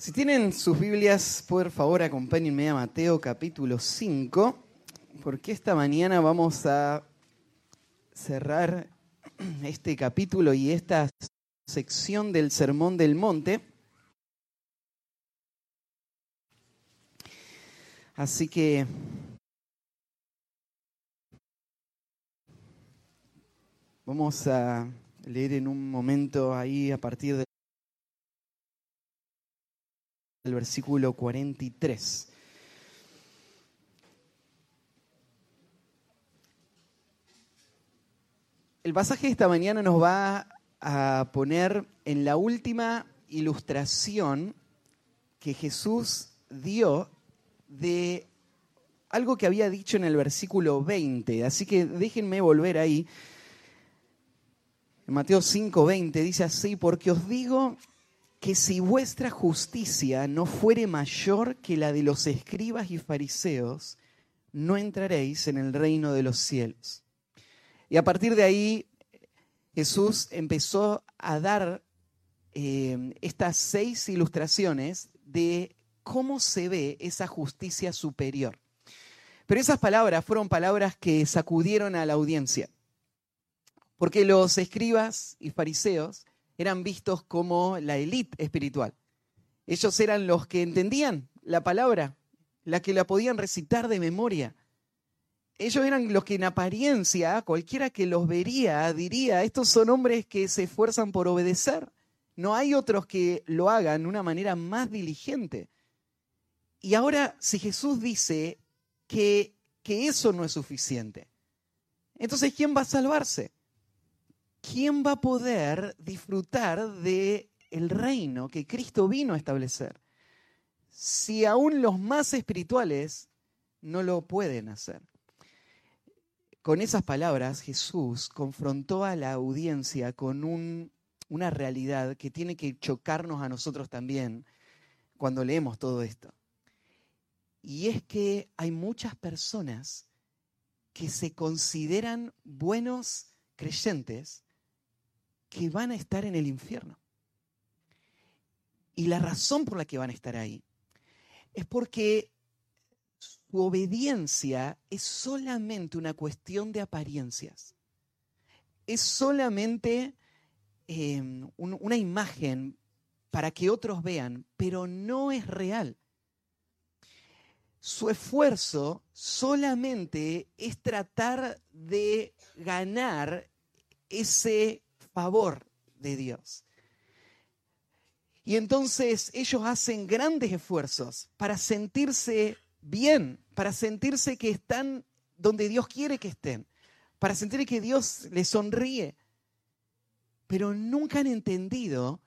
Si tienen sus Biblias, por favor acompáñenme a Mateo capítulo 5, porque esta mañana vamos a cerrar este capítulo y esta sección del Sermón del Monte. Así que vamos a leer en un momento ahí a partir de el versículo 43. El pasaje de esta mañana nos va a poner en la última ilustración que Jesús dio de algo que había dicho en el versículo 20. Así que déjenme volver ahí. En Mateo 5, 20 dice así, porque os digo que si vuestra justicia no fuere mayor que la de los escribas y fariseos, no entraréis en el reino de los cielos. Y a partir de ahí Jesús empezó a dar eh, estas seis ilustraciones de cómo se ve esa justicia superior. Pero esas palabras fueron palabras que sacudieron a la audiencia, porque los escribas y fariseos eran vistos como la élite espiritual. Ellos eran los que entendían la palabra, la que la podían recitar de memoria. Ellos eran los que en apariencia, cualquiera que los vería, diría, estos son hombres que se esfuerzan por obedecer. No hay otros que lo hagan de una manera más diligente. Y ahora, si Jesús dice que, que eso no es suficiente, entonces, ¿quién va a salvarse? ¿Quién va a poder disfrutar de el reino que Cristo vino a establecer? Si aún los más espirituales no lo pueden hacer. Con esas palabras Jesús confrontó a la audiencia con un, una realidad que tiene que chocarnos a nosotros también cuando leemos todo esto. Y es que hay muchas personas que se consideran buenos creyentes, que van a estar en el infierno. Y la razón por la que van a estar ahí es porque su obediencia es solamente una cuestión de apariencias. Es solamente em, una imagen para que otros vean, pero no es real. Su esfuerzo solamente es tratar de ganar ese favor de Dios. Y entonces ellos hacen grandes esfuerzos para sentirse bien, para sentirse que están donde Dios quiere que estén, para sentir que Dios les sonríe. Pero nunca han entendido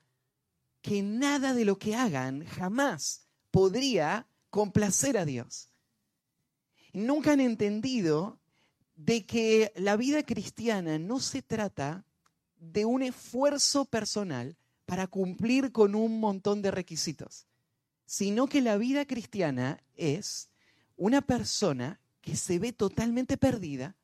que nada de lo que hagan jamás podría complacer a Dios. Nunca han entendido de que la vida cristiana no se trata de un esfuerzo personal para cumplir con un montón de requisitos, sino que la vida cristiana es una persona que se ve totalmente perdida,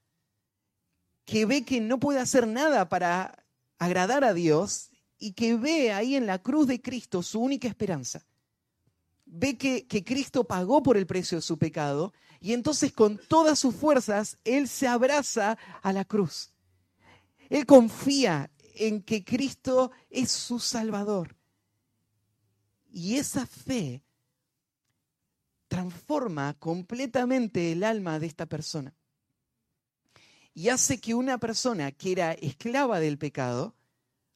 que ve que no puede hacer nada para agradar a Dios y que ve ahí en la cruz de Cristo su única esperanza. Ve que, que, Cristo pagó por el precio de su pecado y entonces con todas sus fuerzas Él se abraza a la cruz. Él confía en que Cristo es su Salvador. Y esa fe transforma completamente el alma de esta persona. Y hace que una persona que era esclava del pecado,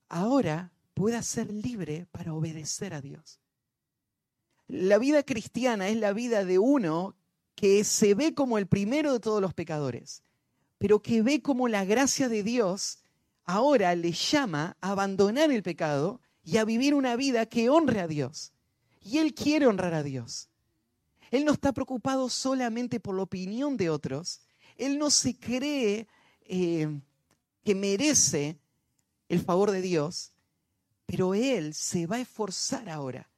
ahora pueda ser libre para obedecer a Dios. La vida cristiana es la vida de uno que se ve como el primero de todos los pecadores, pero que ve como la gracia de Dios ahora le llama a abandonar el pecado y a vivir una vida que honre a Dios. Y Él quiere honrar a Dios. Él no está preocupado solamente por la opinión de otros. Él no se cree eh, que merece el favor de Dios, pero Él se va a esforzar ahora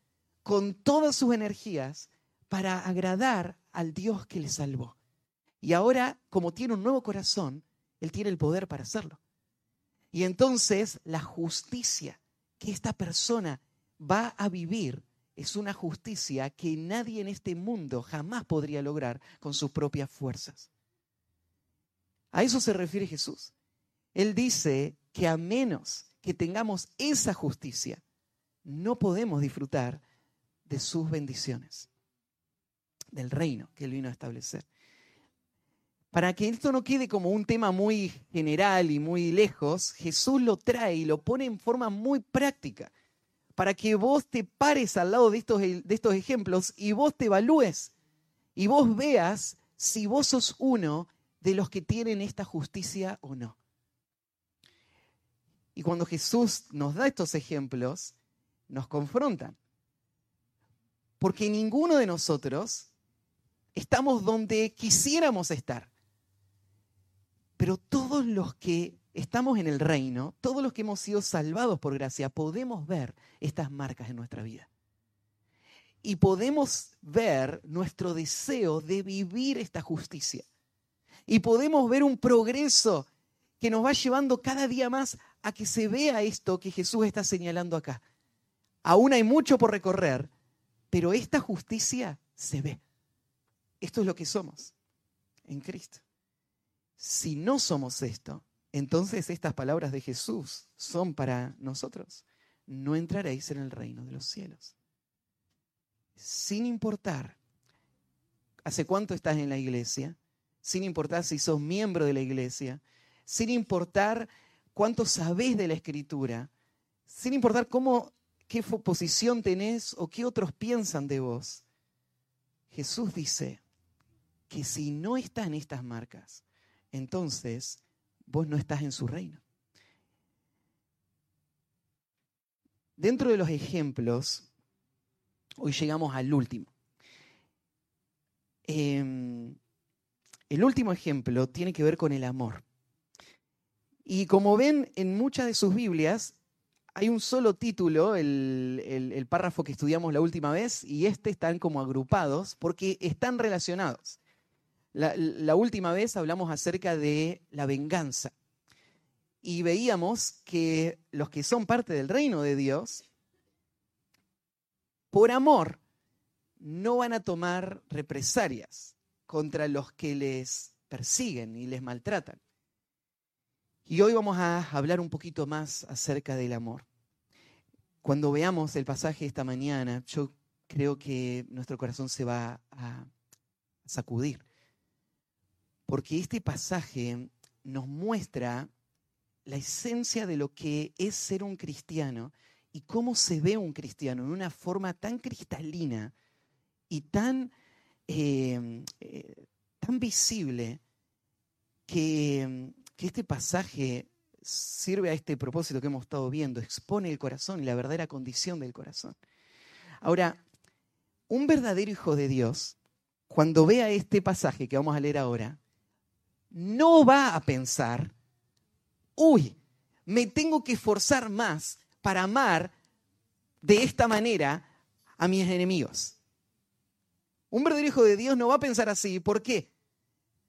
con todas sus energías para agradar al Dios que le salvó. Y ahora, como tiene un nuevo corazón, Él tiene el poder para hacerlo. Y entonces la justicia que esta persona va a vivir es una justicia que nadie en este mundo jamás podría lograr con sus propias fuerzas. A eso se refiere Jesús. Él dice que a menos que tengamos esa justicia, no podemos disfrutar de sus bendiciones, del reino que Él vino a establecer. Para que esto no quede como un tema muy general y muy lejos, Jesús lo trae y lo pone en forma muy práctica para que vos te pares al lado de estos, de estos ejemplos y vos te evalúes y vos veas si vos sos uno de los que tienen esta justicia o no. Y cuando Jesús nos da estos ejemplos, nos confrontan. Porque ninguno de nosotros estamos donde quisiéramos estar. Pero todos los que estamos en el reino, todos los que hemos sido salvados por gracia, podemos ver estas marcas en nuestra vida. Y podemos ver nuestro deseo de vivir esta justicia. Y podemos ver un progreso que nos va llevando cada día más a que se vea esto que Jesús está señalando acá. Aún hay mucho por recorrer, pero esta justicia se ve. Esto es lo que somos en Cristo. Si no somos esto, entonces estas palabras de Jesús son para nosotros. No entraréis en el reino de los cielos. Sin importar hace cuánto estás en la iglesia, sin importar si sos miembro de la iglesia, sin importar cuánto sabés de la escritura, sin importar cómo, qué posición tenés o qué otros piensan de vos. Jesús dice que si no están estas marcas, entonces vos no estás en su reino. Dentro de los ejemplos, hoy llegamos al último. Em, el último ejemplo tiene que ver con el amor. Y como ven en muchas de sus Biblias, hay un solo título, el, el, párrafo que estudiamos la última vez, y este están como agrupados porque están relacionados. La, última vez hablamos acerca de la venganza y veíamos que los que son parte del reino de Dios, por amor, no van a tomar represalias contra los que les persiguen y les maltratan. Y hoy vamos a hablar un poquito más acerca del amor. Cuando veamos el pasaje esta mañana, yo creo que nuestro corazón se va a sacudir porque este pasaje nos muestra la esencia de lo que es ser un cristiano y cómo se ve un cristiano en una forma tan cristalina y tan, eh, eh, tan visible que, que este pasaje sirve a este propósito que hemos estado viendo, expone el corazón y la verdadera condición del corazón. Ahora, un verdadero hijo de Dios, cuando vea este pasaje que vamos a leer ahora, no va a pensar, uy, me tengo que esforzar más para amar de esta manera a mis enemigos. Un verdadero hijo de Dios no va a pensar así. ¿Por qué?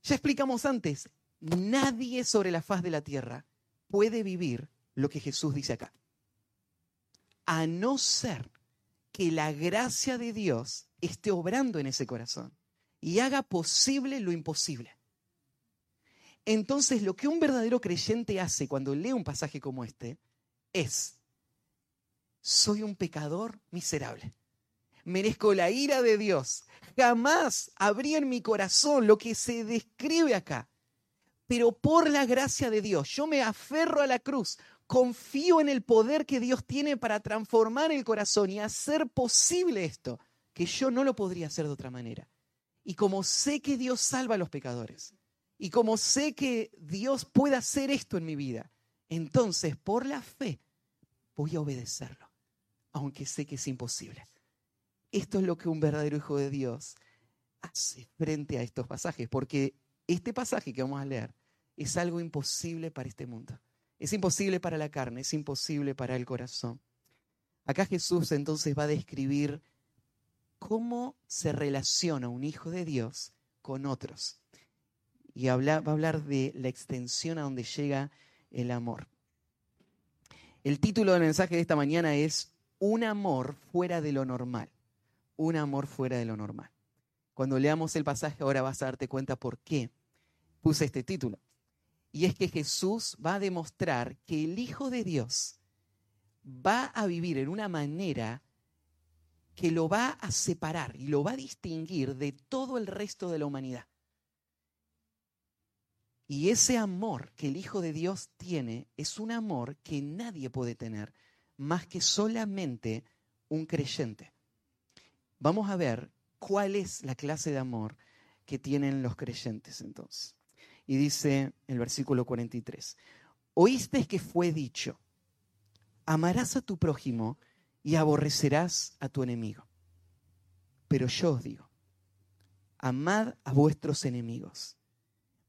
Ya explicamos antes, nadie sobre la faz de la tierra puede vivir lo que Jesús dice acá. A no ser que la gracia de Dios esté obrando en ese corazón y haga posible lo imposible. Entonces, lo que un verdadero creyente hace cuando lee un pasaje como este es, soy un pecador miserable. Merezco la ira de Dios. Jamás habría en mi corazón lo que se describe acá. Pero por la gracia de Dios, yo me aferro a la cruz, confío en el poder que Dios tiene para transformar el corazón y hacer posible esto, que yo no lo podría hacer de otra manera. Y como sé que Dios salva a los pecadores, y como sé que Dios puede hacer esto en mi vida, entonces por la fe voy a obedecerlo, aunque sé que es imposible. Esto es lo que un verdadero hijo de Dios hace frente a estos pasajes, porque este pasaje que vamos a leer es algo imposible para este mundo. Es imposible para la carne, es imposible para el corazón. Acá Jesús entonces va a describir cómo se relaciona un hijo de Dios con otros y va a hablar de la extensión a donde llega el amor. El título del mensaje de esta mañana es Un amor fuera de lo normal. un amor fuera de lo normal. Cuando leamos el pasaje ahora vas a darte cuenta por qué puse este título. Y es que Jesús va a demostrar que el Hijo de Dios va a vivir en una manera que lo va a separar y lo va a distinguir de todo el resto de la humanidad. Y ese amor que el Hijo de Dios tiene es un amor que nadie puede tener más que solamente un creyente. Vamos a ver cuál es la clase de amor que tienen los creyentes entonces. Y dice el versículo 43, oíste que fue dicho, amarás a tu prójimo y aborrecerás a tu enemigo. Pero yo os digo, amad a vuestros enemigos,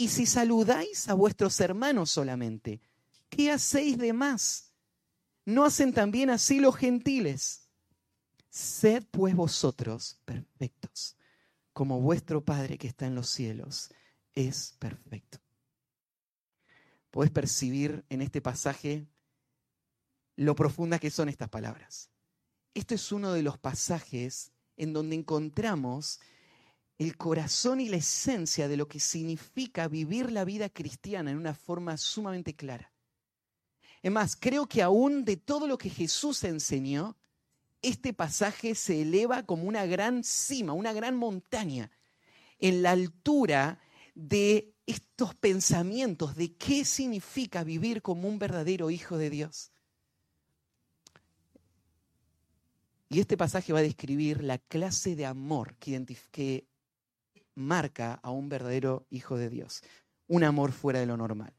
Y si saludáis a vuestros hermanos solamente, ¿qué hacéis de más? ¿No hacen también así los gentiles? Sed pues vosotros perfectos, como vuestro Padre que está en los cielos es perfecto. Puedes percibir en este pasaje lo profundas que son estas palabras. Esto es uno de los pasajes en donde encontramos el corazón y la esencia de lo que significa vivir la vida cristiana en una forma sumamente clara. Es más, creo que aún de todo lo que Jesús enseñó, este pasaje se eleva como una gran cima, una gran montaña, en la altura de estos pensamientos de qué significa vivir como un verdadero hijo de Dios. Y este pasaje va a describir la clase de amor que, que marca a un verdadero hijo de Dios. Un amor fuera de lo normal.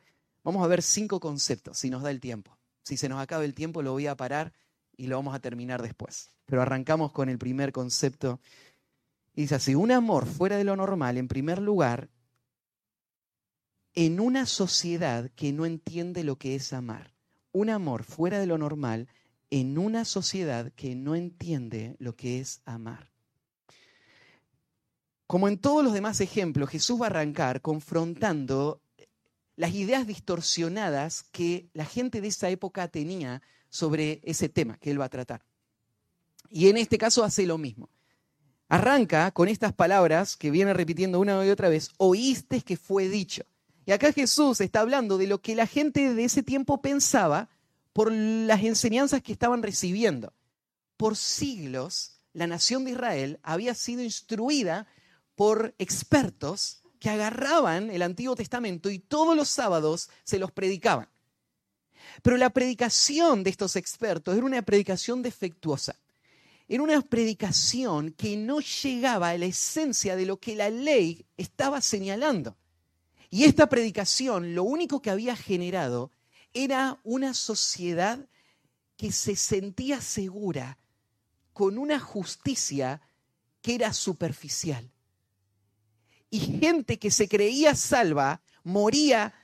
Vamos a ver cinco conceptos, si nos da el tiempo. Si se nos acaba el tiempo, lo voy a parar y lo vamos a terminar después. Pero arrancamos con el primer concepto. dice así, un amor fuera de lo normal, en primer lugar, en una sociedad que no entiende lo que es amar. Un amor fuera de lo normal en una sociedad que no entiende lo que es amar. Como en todos los demás ejemplos, Jesús va a arrancar confrontando las ideas distorsionadas que la gente de esa época tenía sobre ese tema que él va a tratar. Y en este caso hace lo mismo. Arranca con estas palabras que viene repitiendo una y otra vez, oíste que fue dicho. Y acá Jesús está hablando de lo que la gente de ese tiempo pensaba por las enseñanzas que estaban recibiendo. Por siglos, la nación de Israel había sido instruida por expertos que agarraban el Antiguo Testamento y todos los sábados se los predicaban. Pero la predicación de estos expertos era una predicación defectuosa. Era una predicación que no llegaba a la esencia de lo que la ley estaba señalando. Y esta predicación lo único que había generado era una sociedad que se sentía segura con una justicia que era superficial. Y gente que se creía salva moría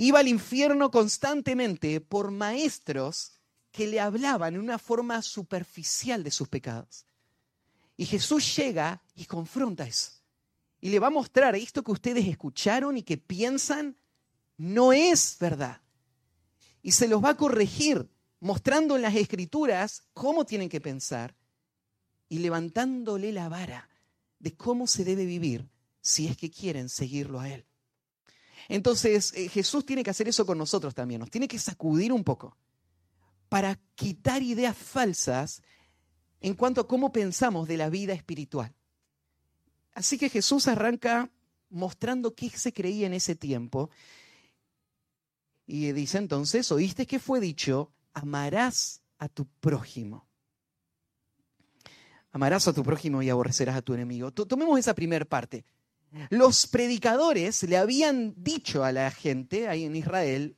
Iba al infierno constantemente por maestros que le hablaban en una forma superficial de sus pecados. Y Jesús llega y confronta eso. Y le va a mostrar esto que ustedes escucharon y que piensan no es verdad. Y se los va a corregir mostrando en las escrituras cómo tienen que pensar y levantándole la vara de cómo se debe vivir si es que quieren seguirlo a Él. Entonces eh, Jesús tiene que hacer eso con nosotros también, nos tiene que sacudir un poco para quitar ideas falsas en cuanto a cómo pensamos de la vida espiritual. Así que Jesús arranca mostrando qué se creía en ese tiempo y dice entonces, oíste que fue dicho, amarás a tu prójimo. Amarás a tu prójimo y aborrecerás a tu enemigo. Tomemos esa primera parte. Los predicadores le habían dicho a la gente ahí en Israel,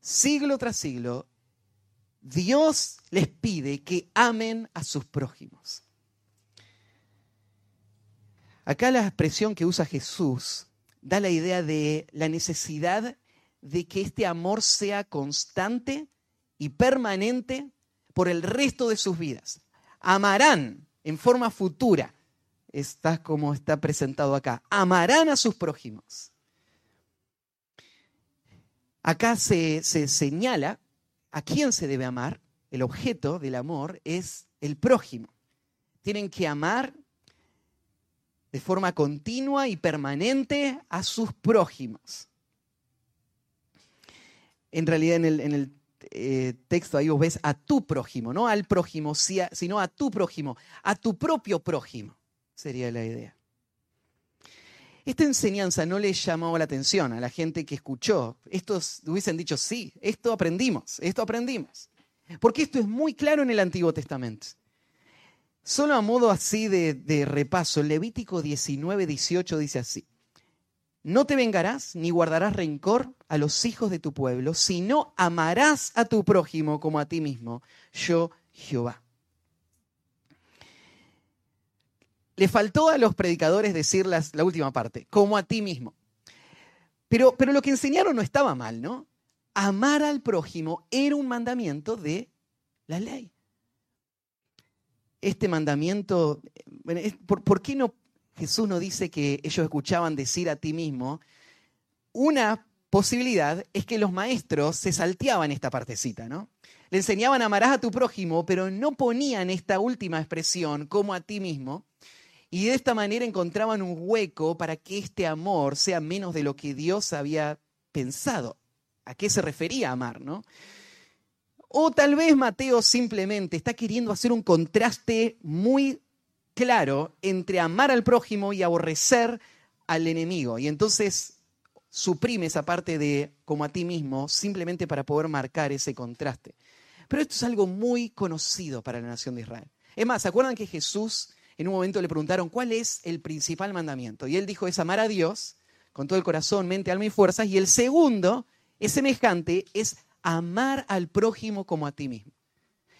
siglo tras siglo, Dios les pide que amen a sus prójimos. Acá la expresión que usa Jesús da la idea de la necesidad de que este amor sea constante y permanente por el resto de sus vidas. Amarán en forma futura, está como está presentado acá, amarán a sus prójimos. Acá se, se señala a quién se debe amar, el objeto del amor es el prójimo. Tienen que amar de forma continua y permanente a sus prójimos. En realidad en el, eh, texto ahí vos ves a tu prójimo, no al prójimo, sino a tu prójimo, a tu propio prójimo, sería la idea. Esta enseñanza no le llamó la atención a la gente que escuchó. Estos hubiesen dicho, sí, esto aprendimos, esto aprendimos. Porque esto es muy claro en el Antiguo Testamento. Solo a modo así de, repaso, Levítico 19, 18 dice así. No te vengarás ni guardarás rencor a los hijos de tu pueblo, sino amarás a tu prójimo como a ti mismo, yo Jehová. Le faltó a los predicadores decir la última parte, como a ti mismo. Pero, pero lo que enseñaron no estaba mal, ¿no? Amar al prójimo era un mandamiento de la ley este mandamiento, ¿por, qué no Jesús no dice que ellos escuchaban decir a ti mismo? Una posibilidad es que los maestros se salteaban esta partecita, ¿no? Le enseñaban amarás a tu prójimo, pero no ponían esta última expresión como a ti mismo. Y de esta manera encontraban un hueco para que este amor sea menos de lo que Dios había pensado. ¿A qué se refería amar, no? O tal vez Mateo simplemente está queriendo hacer un contraste muy claro entre amar al prójimo y aborrecer al enemigo. Y entonces suprime esa parte de como a ti mismo simplemente para poder marcar ese contraste. Pero esto es algo muy conocido para la nación de Israel. Es más, ¿se acuerdan que Jesús en un momento le preguntaron cuál es el principal mandamiento? Y él dijo es amar a Dios con todo el corazón, mente, alma y fuerzas. Y el segundo es semejante, es amar al prójimo como a ti mismo.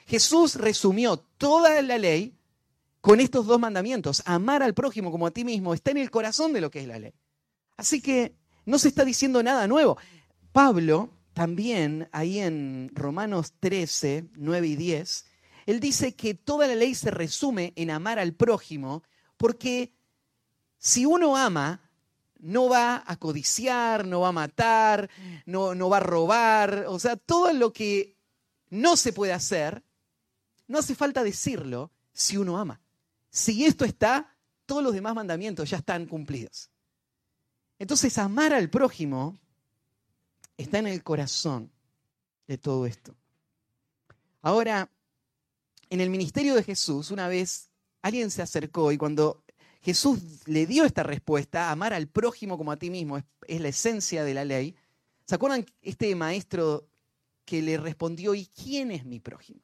Jesús resumió toda la ley con estos dos mandamientos. Amar al prójimo como a ti mismo está en el corazón de lo que es la ley. Así que no se está diciendo nada nuevo. Pablo también ahí en Romanos 13, 9 y 10, él dice que toda la ley se resume en amar al prójimo porque si uno ama, no va a codiciar, no va a matar, no, no, va a robar, o sea, todo lo que no se puede hacer, no hace falta decirlo si uno ama. Si esto está, todos los demás mandamientos ya están cumplidos. Entonces, amar al prójimo está en el corazón de todo esto. Ahora, en el ministerio de Jesús, una vez alguien se acercó y cuando Jesús le dio esta respuesta, amar al prójimo como a ti mismo, es, la esencia de la ley. ¿Se acuerdan este maestro que le respondió, ¿y quién es mi prójimo?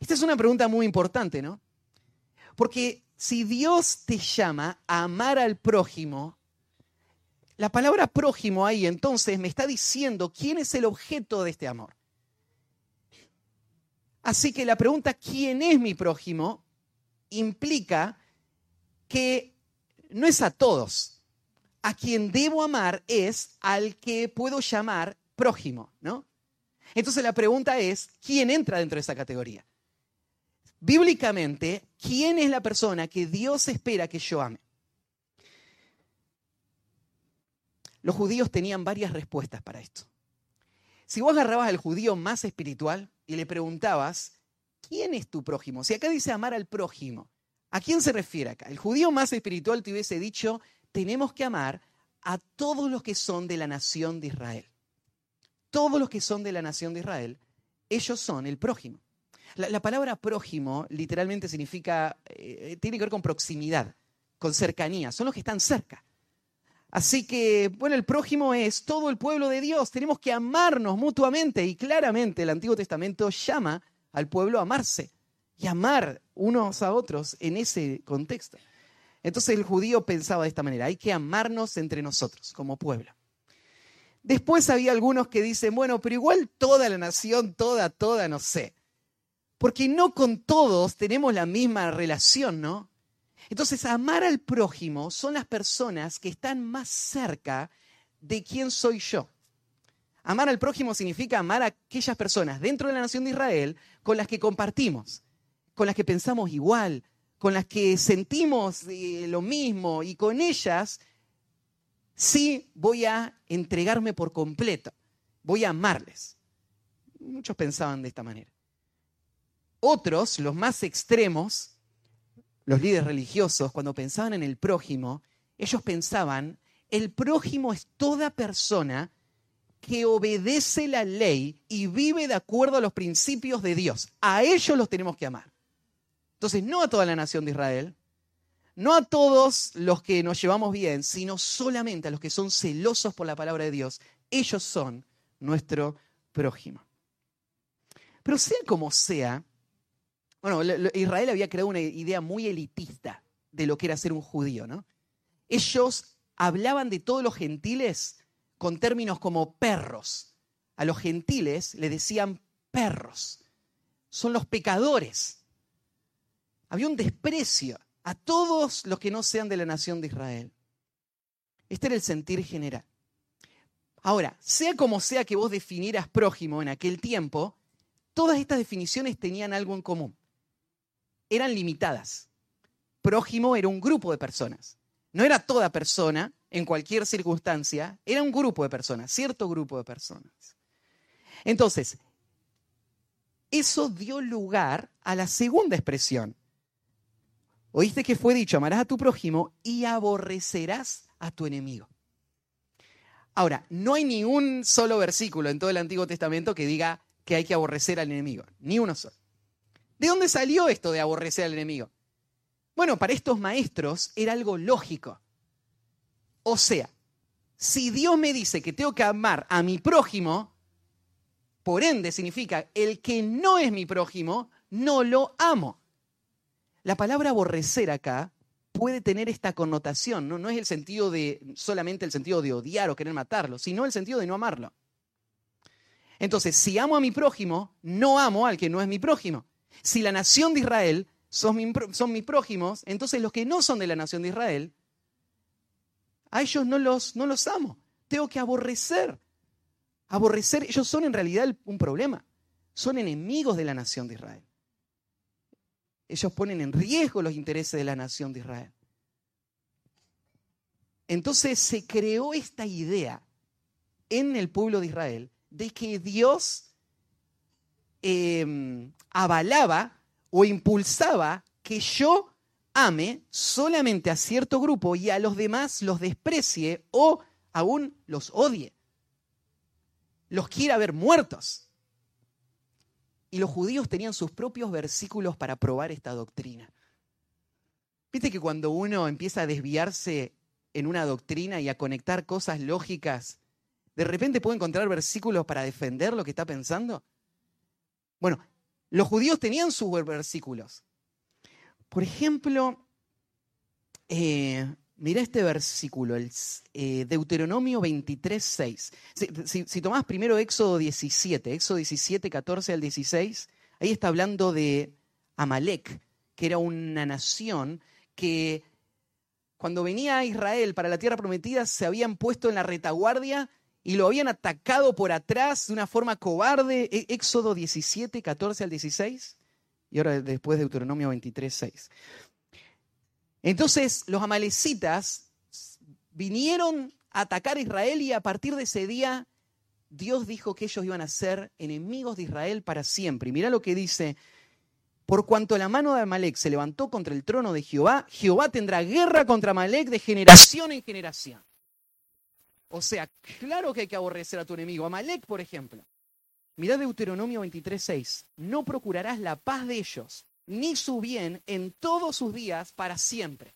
Esta es una pregunta muy importante, ¿no? Porque si Dios te llama a amar al prójimo, la palabra prójimo ahí entonces me está diciendo quién es el objeto de este amor. Así que la pregunta ¿quién es mi prójimo? implica que no es a todos. A quien debo amar es al que puedo llamar prójimo, ¿no? Entonces la pregunta es, ¿quién entra dentro de esa categoría? Bíblicamente, ¿quién es la persona que Dios espera que yo ame? Los judíos tenían varias respuestas para esto. Si vos agarrabas al judío más espiritual y le preguntabas, ¿quién es tu prójimo? Si acá dice amar al prójimo, ¿A quién se refiere acá? El judío más espiritual te hubiese dicho, tenemos que amar a todos los que son de la nación de Israel. Todos los que son de la nación de Israel, ellos son el prójimo. La, palabra prójimo literalmente significa, eh, tiene que ver con proximidad, con cercanía, son los que están cerca. Así que, bueno, el prójimo es todo el pueblo de Dios, tenemos que amarnos mutuamente y claramente el Antiguo Testamento llama al pueblo a amarse y amar unos a otros en ese contexto. Entonces el judío pensaba de esta manera, hay que amarnos entre nosotros como pueblo. Después había algunos que dicen, bueno, pero igual toda la nación, toda, toda, no sé. Porque no con todos tenemos la misma relación, ¿no? Entonces, amar al prójimo son las personas que están más cerca de quién soy yo. Amar al prójimo significa amar a aquellas personas dentro de la nación de Israel con las que compartimos, con las que pensamos igual, con las que sentimos eh, lo mismo y con ellas sí voy a entregarme por completo, voy a amarles. Muchos pensaban de esta manera. Otros, los más extremos, los líderes religiosos, cuando pensaban en el prójimo, ellos pensaban, el prójimo es toda persona que obedece la ley y vive de acuerdo a los principios de Dios. A ellos los tenemos que amar. Entonces, no a toda la nación de Israel, no a todos los que nos llevamos bien, sino solamente a los que son celosos por la palabra de Dios. Ellos son nuestro prójimo. Pero sea como sea, bueno, Israel había creado una idea muy elitista de lo que era ser un judío, ¿no? Ellos hablaban de todos los gentiles con términos como perros. A los gentiles le decían perros. Son los pecadores. Había un desprecio a todos los que no sean de la nación de Israel. Este era el sentir general. Ahora, sea como sea que vos definieras prójimo en aquel tiempo, todas estas definiciones tenían algo en común. Eran limitadas. Prójimo era un grupo de personas. No era toda persona en cualquier circunstancia, era un grupo de personas, cierto grupo de personas. Entonces, eso dio lugar a la segunda expresión, Oíste que fue dicho, amarás a tu prójimo y aborrecerás a tu enemigo. Ahora, no hay ni un solo versículo en todo el Antiguo Testamento que diga que hay que aborrecer al enemigo, ni uno solo. ¿De dónde salió esto de aborrecer al enemigo? Bueno, para estos maestros era algo lógico. O sea, si Dios me dice que tengo que amar a mi prójimo, por ende significa el que no es mi prójimo, no lo amo. La palabra aborrecer acá puede tener esta connotación, ¿no? es el sentido de solamente el sentido de odiar o querer matarlo, sino el sentido de no amarlo. Entonces, si amo a mi prójimo, no amo al que no es mi prójimo. Si la nación de Israel son, mis prójimos, entonces los que no son de la nación de Israel, a ellos no los, no los amo. Tengo que aborrecer. Aborrecer, ellos son en realidad un problema. Son enemigos de la nación de Israel ellos ponen en riesgo los intereses de la nación de Israel. Entonces se creó esta idea en el pueblo de Israel de que Dios em, avalaba o impulsaba que yo ame solamente a cierto grupo y a los demás los desprecie o aún los odie. Los quiera ver muertos. Y los judíos tenían sus propios versículos para probar esta doctrina. Viste que cuando uno empieza a desviarse en una doctrina y a conectar cosas lógicas, de repente puede encontrar versículos para defender lo que está pensando. Bueno, los judíos tenían sus versículos. Por ejemplo, eh, Mira este versículo, el eh, Deuteronomio 23, 6. Si, tomás primero Éxodo 17, Éxodo 17, 14 al 16, ahí está hablando de Amalek, que era una nación que cuando venía Israel para la tierra prometida se habían puesto en la retaguardia y lo habían atacado por atrás de una forma cobarde. E, Éxodo 17, 14 al 16. Y ahora después Deuteronomio 23, 6. Entonces los amalecitas vinieron a atacar a Israel y a partir de ese día Dios dijo que ellos iban a ser enemigos de Israel para siempre. Y mira lo que dice, por cuanto la mano de Amalek se levantó contra el trono de Jehová, Jehová tendrá guerra contra Amalek de generación en generación. O sea, claro que hay que aborrecer a tu enemigo. Amalek, por ejemplo. Mira Deuteronomio 23.6. No procurarás la paz de ellos, ni su bien en todos sus días para siempre.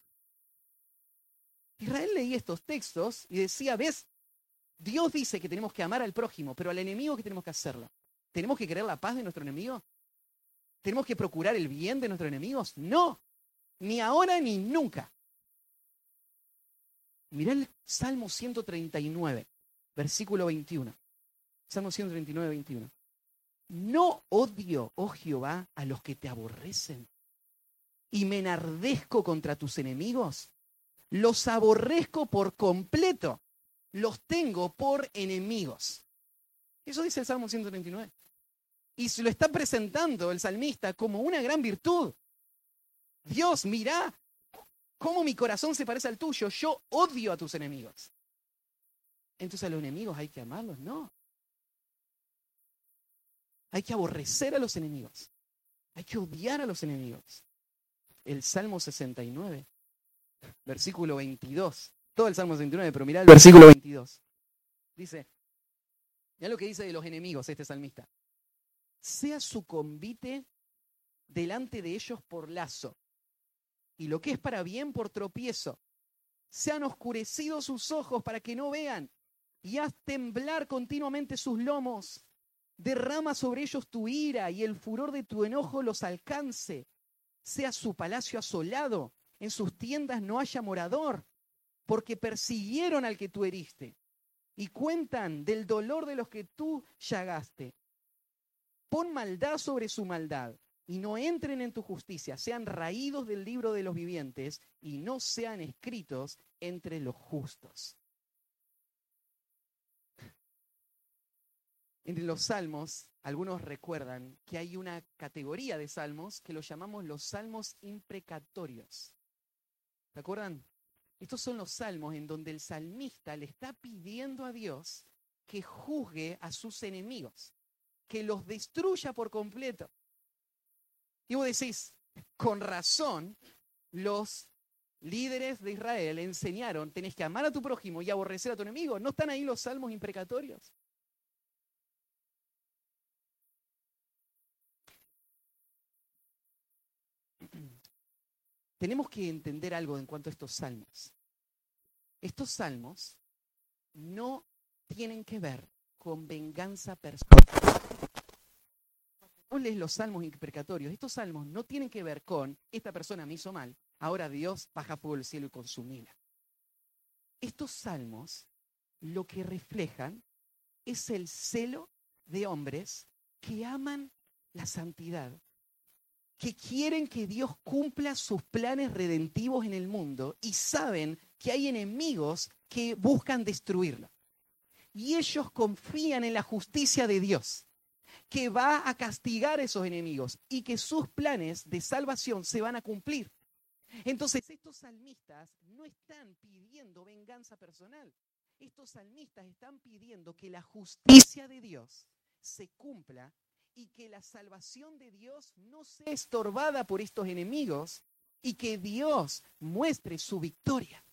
Israel leía estos textos y decía, ves, Dios dice que tenemos que amar al prójimo, pero al enemigo que tenemos que hacerlo. ¿Tenemos que querer la paz de nuestro enemigo? ¿Tenemos que procurar el bien de nuestros enemigos? No, ni ahora ni nunca. Mirá el Salmo 139, versículo 21. Salmo 139, 21. No odio, oh Jehová, a los que te aborrecen. y me enardezco contra tus enemigos, los aborrezco por completo, los tengo por enemigos. Eso dice el Salmo 139. Y se lo está presentando el salmista como una gran virtud. Dios, mira cómo mi corazón se parece al tuyo. Yo odio a tus enemigos. Entonces a los enemigos hay que amarlos, no. Hay que aborrecer a los enemigos. Hay que odiar a los enemigos. El Salmo 69, versículo 22. Todo el Salmo 69, pero mira el versículo 22. Dice, mira lo que dice de los enemigos este salmista. Sea su convite delante de ellos por lazo, y lo que es para bien por tropiezo. Sean oscurecidos sus ojos para que no vean, y haz temblar continuamente sus lomos. Derrama sobre ellos tu ira y el furor de tu enojo los alcance. Sea su palacio asolado, en sus tiendas no haya morador, porque persiguieron al que tú heriste y cuentan del dolor de los que tú llagaste. Pon maldad sobre su maldad y no entren en tu justicia, sean raídos del libro de los vivientes y no sean escritos entre los justos. Entre los salmos, algunos recuerdan que hay una categoría de salmos que los llamamos los salmos imprecatorios. ¿Se acuerdan? Estos son los salmos en donde el salmista le está pidiendo a Dios que juzgue a sus enemigos, que los destruya por completo. Y vos decís, con razón, los líderes de Israel enseñaron, tenés que amar a tu prójimo y aborrecer a tu enemigo. ¿No están ahí los salmos imprecatorios? tenemos que entender algo en cuanto a estos salmos. Estos salmos no tienen que ver con venganza personal. Lees los salmos imprecatorios, estos salmos no tienen que ver con esta persona me hizo mal, ahora Dios baja fuego del cielo y consumila. Estos salmos lo que reflejan es el celo de hombres que aman la santidad, que quieren que Dios cumpla sus planes redentivos en el mundo y saben que hay enemigos que buscan destruirlo. Y ellos confían en la justicia de Dios, que va a castigar a esos enemigos y que sus planes de salvación se van a cumplir. Entonces, estos salmistas no están pidiendo venganza personal. Estos salmistas están pidiendo que la justicia de Dios se cumpla y que la salvación de Dios no sea estorbada por estos enemigos y que Dios muestre su victoria.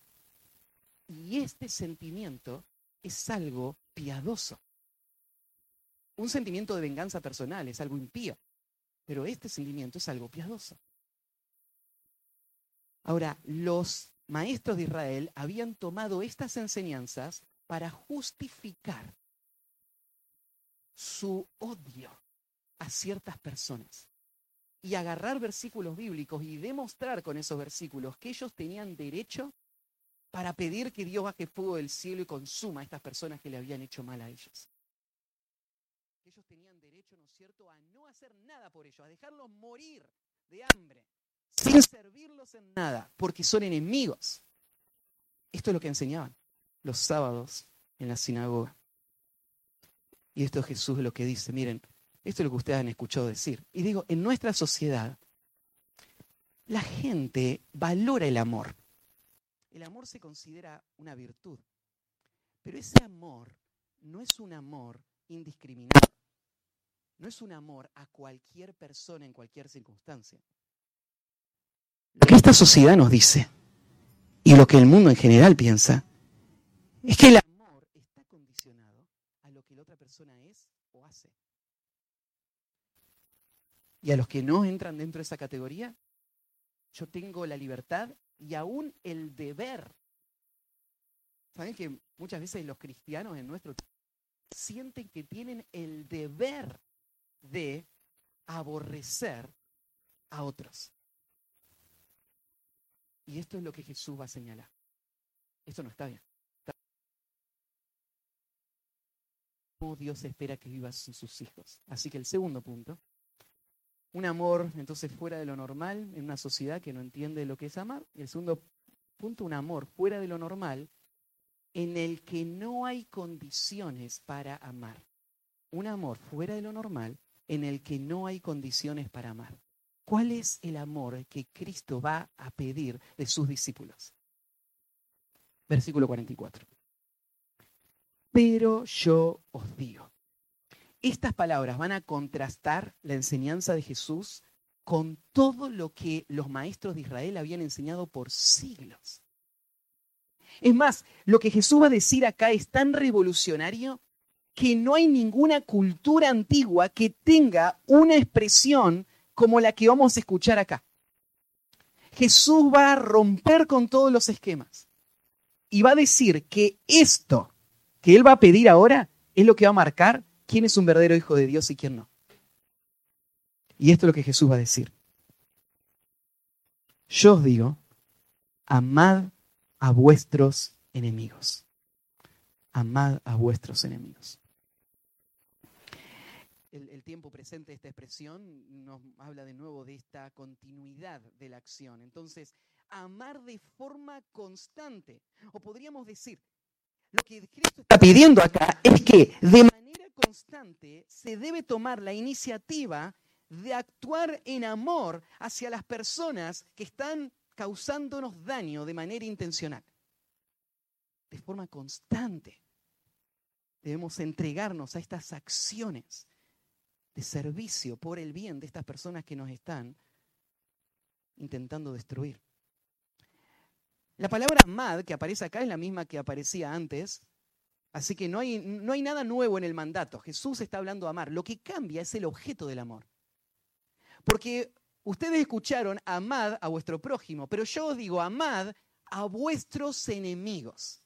Y este sentimiento es algo piadoso. Un sentimiento de venganza personal es algo impío, pero este sentimiento es algo piadoso. Ahora, los maestros de Israel habían tomado estas enseñanzas para justificar su odio a ciertas personas y agarrar versículos bíblicos y demostrar con esos versículos que ellos tenían derecho para pedir que Dios baje fuego del cielo y consuma a estas personas que le habían hecho mal a ellos. Que ellos tenían derecho, ¿no es cierto?, a no hacer por ellos, a dejarlos morir de hambre, sin servirlos en nada, porque son enemigos. Esto es lo que enseñaban los sábados en la sinagoga. Y esto es Jesús lo que dice, miren, esto es lo que ustedes han escuchado decir. Y digo, en nuestra sociedad, la gente valora el amor. El amor se considera una virtud. Pero ese amor no es un amor indiscriminado. No es un amor a cualquier persona en cualquier circunstancia. Lo que esta sociedad nos dice y lo que el mundo en general piensa es que el amor está condicionado a lo que la otra persona es o hace. Y a los que no entran dentro de esa categoría, yo tengo la libertad y aún el deber. ¿Saben que muchas veces los cristianos en nuestro sienten que tienen el deber de aborrecer a otros? Y esto es lo que Jesús va a señalar. Esto no está bien. Dios espera que vivas sus hijos. Así que el segundo punto un amor entonces fuera de lo normal en una sociedad que no entiende lo que es amar. Y el segundo punto, un amor fuera de lo normal en el que no hay condiciones para amar. Un amor fuera de lo normal en el que no hay condiciones para amar. ¿Cuál es el amor que Cristo va a pedir de sus discípulos? Versículo 44. Pero yo os digo. Estas palabras van a contrastar la enseñanza de Jesús con todo lo que los maestros de Israel habían enseñado por siglos. Es más, lo que Jesús va a decir acá es tan revolucionario que no hay ninguna cultura antigua que tenga una expresión como la que vamos a escuchar acá. Jesús va a romper con todos los esquemas y va a decir que esto que él va a pedir ahora es lo que va a marcar quién es un verdadero hijo de Dios y quién no. Y esto es lo que Jesús va a decir. Yo os digo, amad a vuestros enemigos. Amad a vuestros enemigos. El, tiempo presente de esta expresión nos habla de nuevo de esta continuidad de la acción. Entonces, amar de forma constante. O podríamos decir, lo que Cristo está pidiendo acá es que de manera constante se debe tomar la iniciativa de actuar en amor hacia las personas que están causándonos daño de manera intencional. De forma constante debemos entregarnos a estas acciones de servicio por el bien de estas personas que nos están intentando destruir. La palabra mad que aparece acá es la misma que aparecía antes, así que no hay, no hay nada nuevo en el mandato. Jesús está hablando de amar. Lo que cambia es el objeto del amor. Porque ustedes escucharon amad a vuestro prójimo, pero yo os digo amad a vuestros enemigos.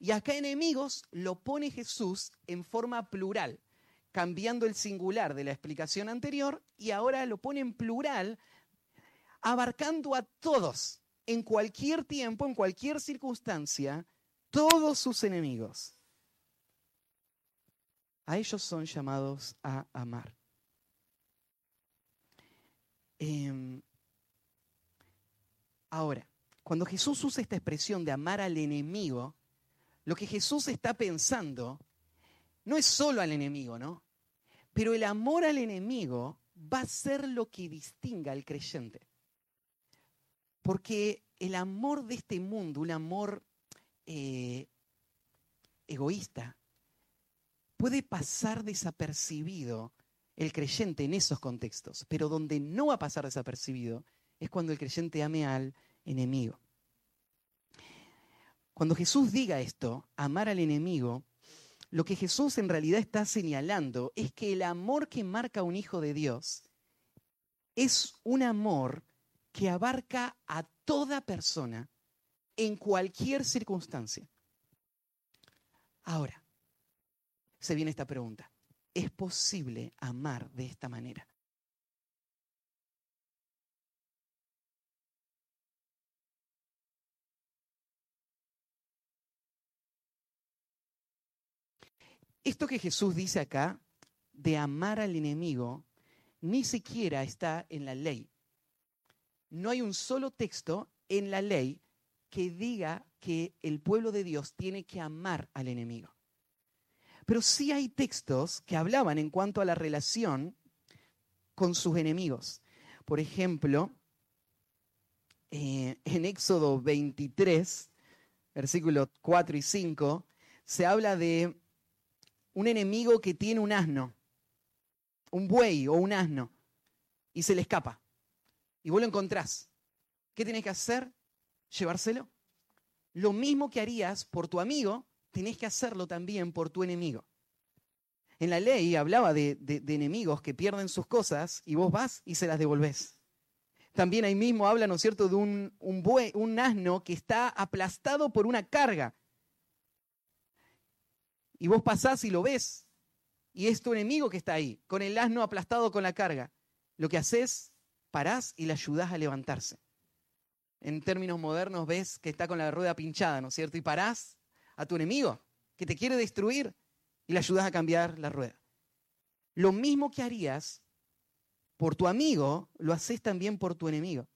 Y acá enemigos lo pone Jesús en forma plural, cambiando el singular de la explicación anterior y ahora lo pone en plural, abarcando a todos, en cualquier tiempo, en cualquier circunstancia, todos sus enemigos. A ellos son llamados a amar. Em, ahora, cuando Jesús usa esta expresión de amar al enemigo, lo que Jesús está pensando no es solo al enemigo, ¿no? Pero el amor al enemigo va a ser lo que distinga al creyente. Porque el amor de este mundo, un amor eh, egoísta, puede pasar desapercibido el creyente en esos contextos, pero donde no va a pasar desapercibido es cuando el creyente ame al enemigo. Cuando Jesús diga esto, amar al enemigo, lo que Jesús en realidad está señalando es que el amor que marca un hijo de Dios es un amor que abarca a toda persona en cualquier circunstancia. Ahora, se viene esta pregunta es posible amar de esta manera. Esto que Jesús dice acá, de amar al enemigo, ni siquiera está en la ley. No hay un solo texto en la ley que diga que el pueblo de Dios tiene que amar al enemigo. Pero sí hay textos que hablaban en cuanto a la relación con sus enemigos. Por ejemplo, eh, en Éxodo 23, versículos 4 y 5, se habla de un enemigo que tiene un asno, un buey o un asno, y se le escapa. Y vos lo encontrás. ¿Qué tenés que hacer? Llevárselo. Lo mismo que harías por tu amigo tenés que hacerlo también por tu enemigo. En la ley hablaba de, enemigos que pierden sus cosas y vos vas y se las devolvés. También ahí mismo habla, ¿no es cierto?, de un, un, un asno que está aplastado por una carga. Y vos pasás y lo ves. Y es tu enemigo que está ahí, con el asno aplastado con la carga. Lo que haces, parás y le ayudás a levantarse. En términos modernos ves que está con la rueda pinchada, ¿no es cierto? Y parás a tu enemigo que te quiere destruir y le ayudas a cambiar la rueda. Lo mismo que harías por tu amigo, lo haces también por tu enemigo.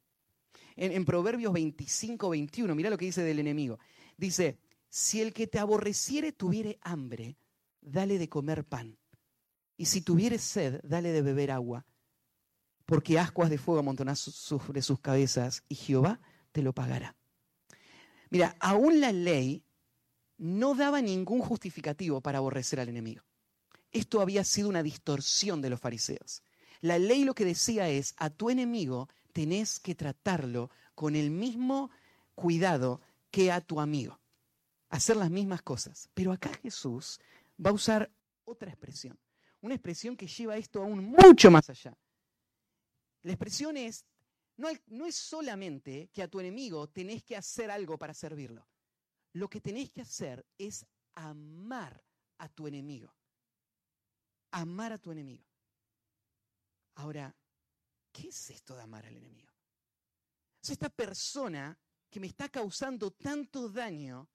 En, Proverbios 25, 21, mira lo que dice del enemigo. Dice, si el que te aborreciere tuviere hambre, dale de comer pan. Y si tuviere sed, dale de beber agua. Porque ascuas de fuego amontonás sobre sus cabezas y Jehová te lo pagará. Mira, aún la ley no daba ningún justificativo para aborrecer al enemigo. Esto había sido una distorsión de los fariseos. La ley lo que decía es, a tu enemigo tenés que tratarlo con el mismo cuidado que a tu amigo. Hacer las mismas cosas. Pero acá Jesús va a usar otra expresión. Una expresión que lleva esto aún mucho más allá. La expresión es, no, es solamente que a tu enemigo tenés que hacer algo para servirlo. Lo que tenés que hacer es amar a tu enemigo. Amar a tu enemigo. Ahora, ¿qué es esto de amar al enemigo? Es esta persona que me está causando tanto daño,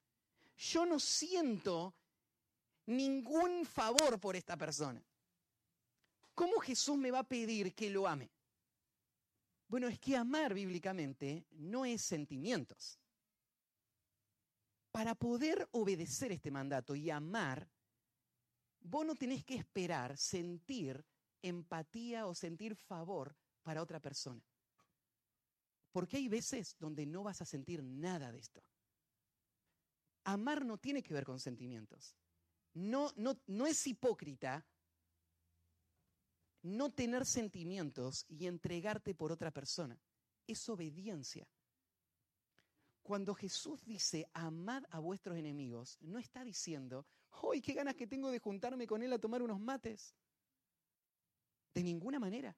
yo no siento ningún favor por esta persona. ¿Cómo Jesús me va a pedir que lo ame? Bueno, es que amar bíblicamente no es sentimientos. Para poder obedecer este mandato y amar, vos no tenés que esperar sentir empatía o sentir favor para otra persona. Porque hay veces donde no vas a sentir nada de esto. Amar no tiene que ver con sentimientos. No, no, no es hipócrita no tener sentimientos y entregarte por otra persona. Es obediencia. Cuando Jesús dice, amad a vuestros enemigos, no está diciendo, ¡ay, qué ganas que tengo de juntarme con él a tomar unos mates! De ninguna manera.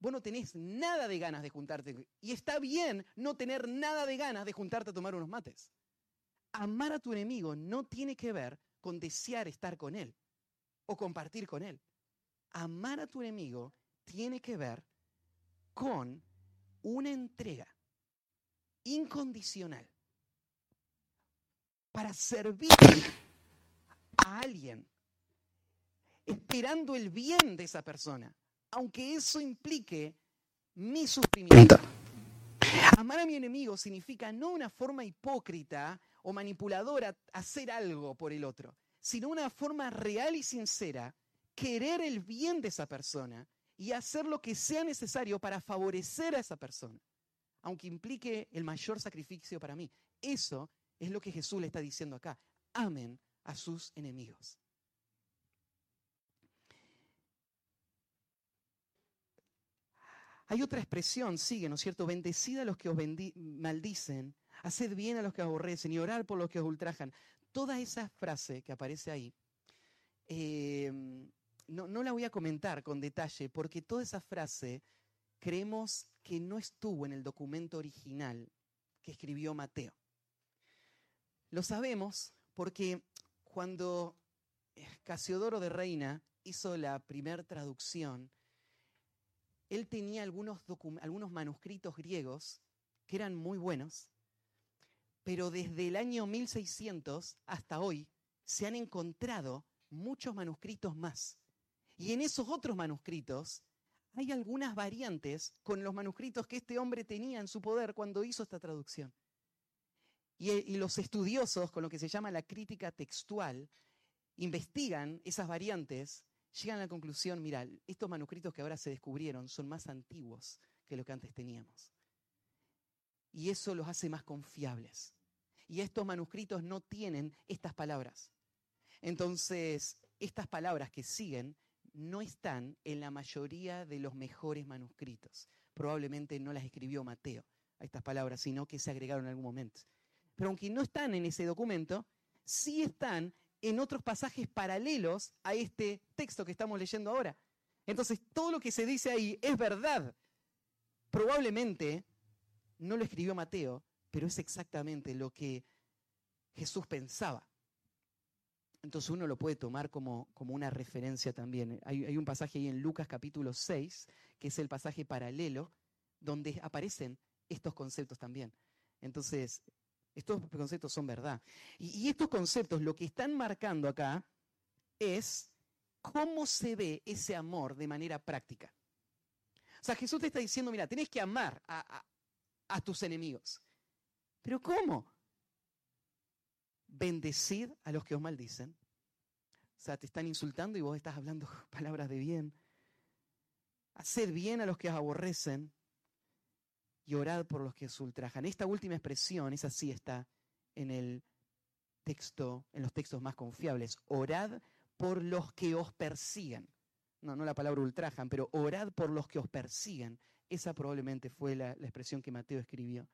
Vos no tenés nada de ganas de juntarte. Y está bien no tener nada de ganas de juntarte a tomar unos mates. Amar a tu enemigo no tiene que ver con desear estar con él o compartir con él. Amar a tu enemigo tiene que ver con una entrega incondicional para servir a alguien, esperando el bien de esa persona, aunque eso implique mi sufrimiento. Amar a mi enemigo significa no una forma hipócrita o manipuladora hacer algo por el otro, sino una forma real y sincera, querer el bien de esa persona y hacer lo que sea necesario para favorecer a esa persona aunque implique el mayor sacrificio para mí. Eso es lo que Jesús le está diciendo acá. Amen a sus enemigos. Hay otra expresión, sigue, ¿no es cierto? Bendecida a los que os maldicen, haced bien a los que aborrecen y orar por los que os ultrajan. Toda esa frase que aparece ahí, eh, no, no la voy a comentar con detalle, porque toda esa frase creemos que no estuvo en el documento original que escribió Mateo. Lo sabemos porque cuando Casiodoro de Reina hizo la primera traducción, él tenía algunos, algunos manuscritos griegos que eran muy buenos, pero desde el año 1600 hasta hoy se han encontrado muchos manuscritos más. Y en esos otros manuscritos hay algunas variantes con los manuscritos que este hombre tenía en su poder cuando hizo esta traducción. Y, los estudiosos, con lo que se llama la crítica textual, investigan esas variantes, llegan a la conclusión, mira, estos manuscritos que ahora se descubrieron son más antiguos que lo que antes teníamos. Y eso los hace más confiables. Y estos manuscritos no tienen estas palabras. Entonces, estas palabras que siguen no están en la mayoría de los mejores manuscritos. Probablemente no las escribió Mateo a estas palabras, sino que se agregaron en algún momento. Pero aunque no están en ese documento, sí están en otros pasajes paralelos a este texto que estamos leyendo ahora. Entonces, todo lo que se dice ahí es verdad. Probablemente no lo escribió Mateo, pero es exactamente lo que Jesús pensaba. Entonces uno lo puede tomar como, como una referencia también. Hay, un pasaje ahí en Lucas capítulo 6, que es el pasaje paralelo, donde aparecen estos conceptos también. Entonces, estos conceptos son verdad. Y, estos conceptos lo que están marcando acá es cómo se ve ese amor de manera práctica. O sea, Jesús te está diciendo, mira, tenés que amar a tus enemigos. ¿Pero cómo? Bendecid a los que os maldicen. O sea, te están insultando y vos estás hablando palabras de bien. Haced bien a los que os aborrecen y orad por los que os ultrajan. Esta última expresión, esa sí está en el texto, en los textos más confiables. Orad por los que os persiguen. No, no la palabra ultrajan, pero orad por los que os persiguen. Esa probablemente fue la, la expresión que Mateo escribió.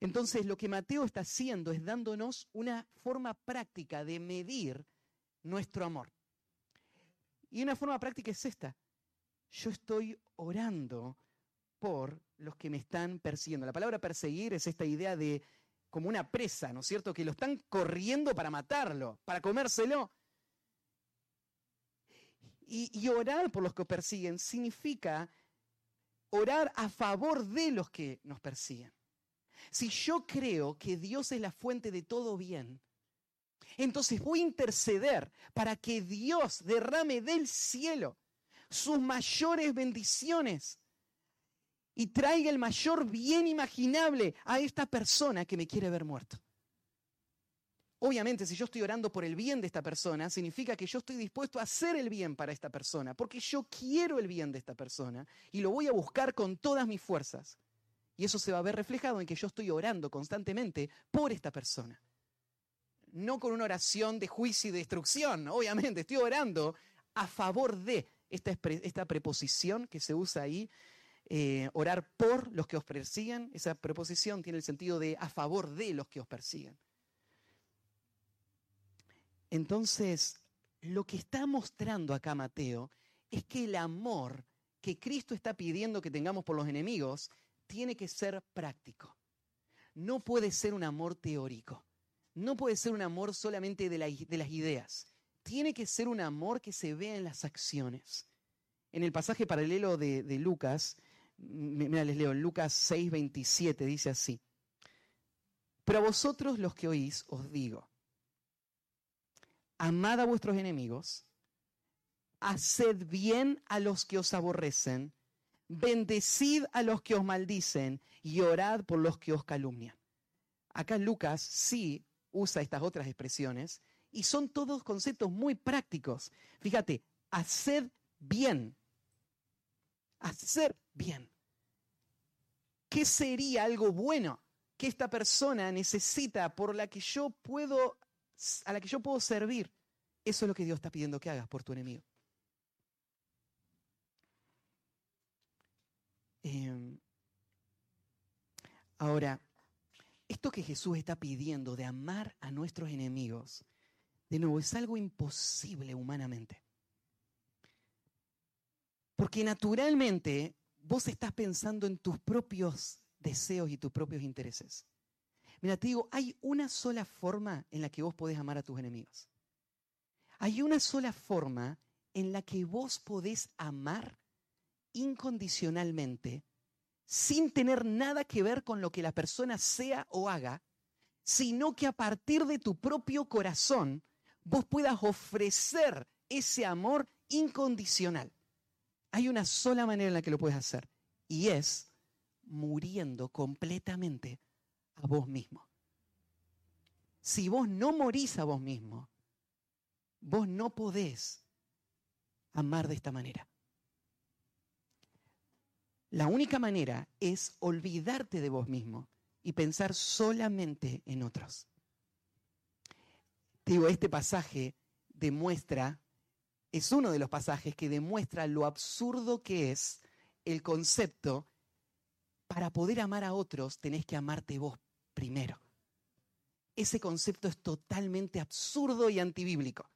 Entonces, lo que Mateo está haciendo es dándonos una forma práctica de medir nuestro amor. Y una forma práctica es esta. Yo estoy orando por los que me están persiguiendo. La palabra perseguir es esta idea de como una presa, ¿no es cierto? Que lo están corriendo para matarlo, para comérselo. Y, orar por los que persiguen significa orar a favor de los que nos persiguen. Si yo creo que Dios es la fuente de todo bien, entonces voy a interceder para que Dios derrame del cielo sus mayores bendiciones y traiga el mayor bien imaginable a esta persona que me quiere ver muerto. Obviamente, si yo estoy orando por el bien de esta persona, significa que yo estoy dispuesto a hacer el bien para esta persona, porque yo quiero el bien de esta persona y lo voy a buscar con todas mis fuerzas. Y eso se va a ver reflejado en que yo estoy orando constantemente por esta persona. No con una oración de juicio y destrucción, obviamente, estoy orando a favor de esta, esta preposición que se usa ahí eh, orar por los que os persiguen, esa preposición tiene el sentido de a favor de los que os persiguen. Entonces, lo que está mostrando acá Mateo es que el amor que Cristo está pidiendo que tengamos por los enemigos tiene que ser práctico. No puede ser un amor teórico. No puede ser un amor solamente de, las ideas. Tiene que ser un amor que se vea en las acciones. En el pasaje paralelo de Lucas, Mira, les leo, en Lucas 6, 27 dice así. Pero a vosotros los que oís os digo, amad a vuestros enemigos, haced bien a los que os aborrecen, bendecid a los que os maldicen y orad por los que os calumnian. Acá Lucas sí usa estas otras expresiones y son todos conceptos muy prácticos. Fíjate, haced bien hacer bien. ¿Qué sería algo bueno que esta persona necesita por la que yo puedo a la que yo puedo servir? Eso es lo que Dios está pidiendo que hagas por tu enemigo. Em, ahora, esto que Jesús está pidiendo de amar a nuestros enemigos, de nuevo, es algo imposible humanamente. Porque naturalmente vos estás pensando en tus propios deseos y tus propios intereses. Mira, te digo, hay una sola forma en la que vos podés amar a tus enemigos. Hay una sola forma en la que vos podés amar incondicionalmente, sin tener nada que ver con lo que la persona sea o haga, sino que a partir de tu propio corazón vos puedas ofrecer ese amor incondicional. Hay una sola manera en la que lo puedes hacer y es muriendo completamente a vos mismo. Si vos no morís a vos mismo, vos no podés amar de esta manera. La única manera es olvidarte de vos mismo y pensar solamente en otros. digo, este pasaje demuestra es uno de los pasajes que demuestra lo absurdo que es el concepto, para poder amar a otros tenés que amarte vos primero. Ese concepto es totalmente absurdo y antibíblico.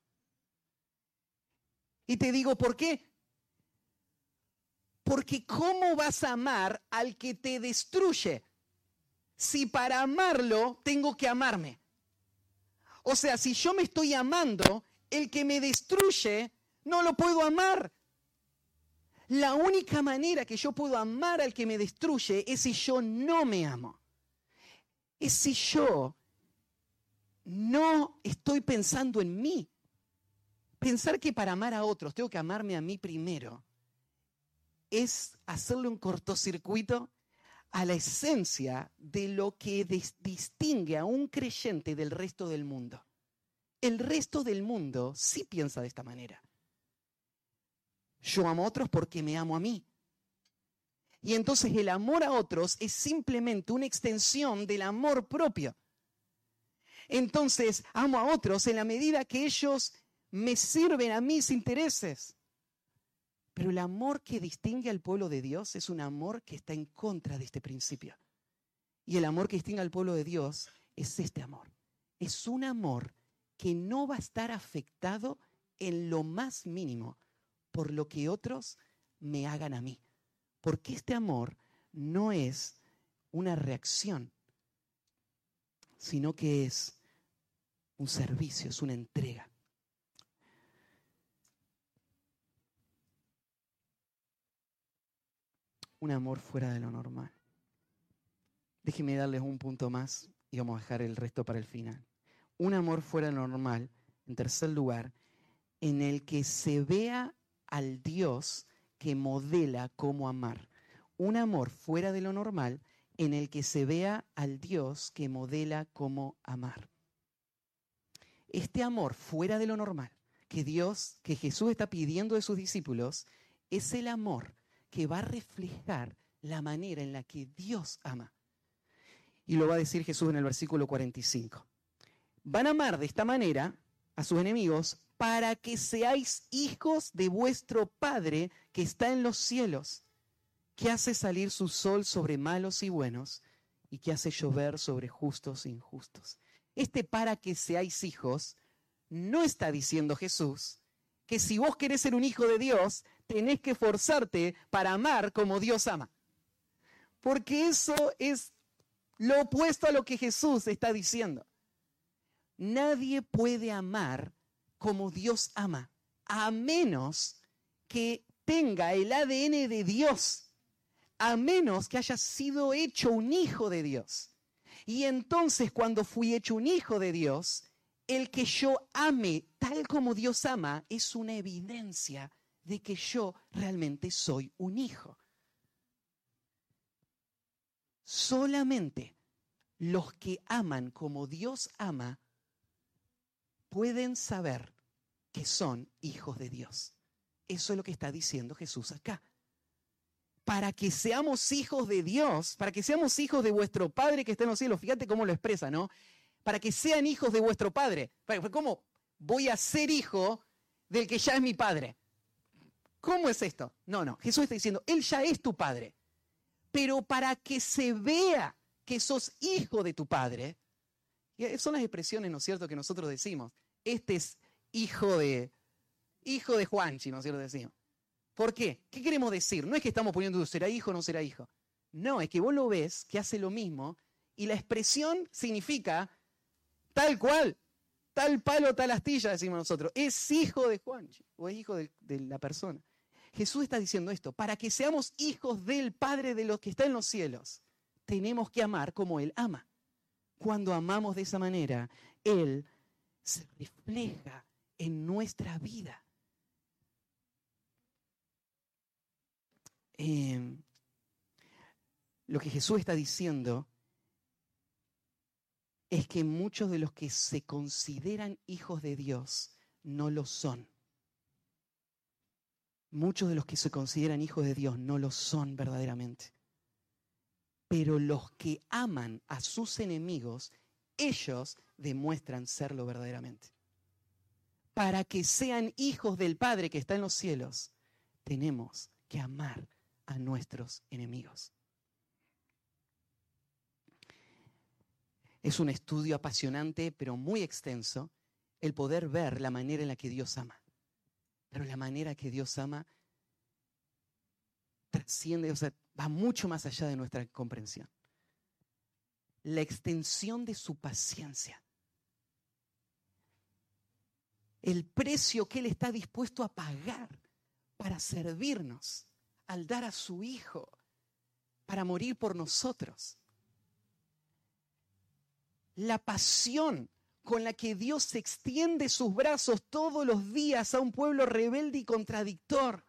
Y te digo, ¿por qué? Porque ¿cómo vas a amar al que te destruye? Si para amarlo tengo que amarme. O sea, si yo me estoy amando, el que me destruye no lo puedo amar. La única manera que yo puedo amar al que me destruye es si yo no me amo. Es si yo no estoy pensando en mí. Pensar que para amar a otros tengo que amarme a mí primero es hacerle un cortocircuito a la esencia de lo que distingue a un creyente del resto del mundo. El resto del mundo sí piensa de esta manera. Yo amo a otros porque me amo a mí. Y entonces el amor a otros es simplemente una extensión del amor propio. Entonces amo a otros en la medida que ellos me sirven a mis intereses. Pero el amor que distingue al pueblo de Dios es un amor que está en contra de este principio. Y el amor que distingue al pueblo de Dios es este amor. Es un amor que no va a estar afectado en lo más mínimo por lo que otros me hagan a mí. Porque este amor no es una reacción, sino que es un servicio, es una entrega. Un amor fuera de lo normal. Déjenme darles un punto más y vamos a dejar el resto para el final. Un amor fuera de lo normal, en tercer lugar, en el que se vea al Dios que modela cómo amar. Un amor fuera de lo normal en el que se vea al Dios que modela cómo amar. Este amor fuera de lo normal que Dios, que Jesús está pidiendo de sus discípulos, es el amor que va a reflejar la manera en la que Dios ama. Y lo va a decir Jesús en el versículo 45. Van a amar de esta manera a sus enemigos para que seáis hijos de vuestro Padre que está en los cielos, que hace salir su sol sobre malos y buenos y que hace llover sobre justos e injustos. Este para que seáis hijos no está diciendo Jesús que si vos querés ser un hijo de Dios, tenés que forzarte para amar como Dios ama. Porque eso es lo opuesto a lo que Jesús está diciendo. Nadie puede amar como Dios ama, a menos que tenga el ADN de Dios, a menos que haya sido hecho un hijo de Dios. Y entonces cuando fui hecho un hijo de Dios, el que yo ame tal como Dios ama es una evidencia de que yo realmente soy un hijo. Solamente los que aman como Dios ama pueden saber que son hijos de Dios. Eso es lo que está diciendo Jesús acá. Para que seamos hijos de Dios, para que seamos hijos de vuestro Padre que está en los cielos, fíjate cómo lo expresa, ¿no? Para que sean hijos de vuestro Padre. ¿Cómo voy a ser hijo del que ya es mi Padre? ¿Cómo es esto? No, no, Jesús está diciendo, Él ya es tu Padre, pero para que se vea que sos hijo de tu Padre, son las expresiones, ¿no es cierto?, que nosotros decimos, este es hijo de, hijo de Juanchi, ¿no es cierto?, decimos. ¿Por qué? ¿Qué queremos decir? No es que estamos poniendo, ¿será hijo o no será hijo? No, es que vos lo ves que hace lo mismo y la expresión significa tal cual, tal palo, tal astilla, decimos nosotros. Es hijo de Juanchi o es hijo de la persona. Jesús está diciendo esto, para que seamos hijos del Padre de los que está en los cielos, tenemos que amar como Él ama. Cuando amamos de esa manera, Él se refleja en nuestra vida. Em, lo que Jesús está diciendo es que muchos de los que se consideran hijos de Dios no lo son. Muchos de los que se consideran hijos de Dios no lo son verdaderamente. Pero los que aman a sus enemigos, ellos demuestran serlo verdaderamente. Para que sean hijos del Padre que está en los cielos, tenemos que amar a nuestros enemigos. Es un estudio apasionante, pero muy extenso, el poder ver la manera en la que Dios ama. Pero la manera que Dios ama trasciende, o sea, va mucho más allá de nuestra comprensión. La extensión de su paciencia. El precio que Él está dispuesto a pagar para servirnos al dar a su Hijo para morir por nosotros. La pasión con la que Dios extiende sus brazos todos los días a un pueblo rebelde y contradictor.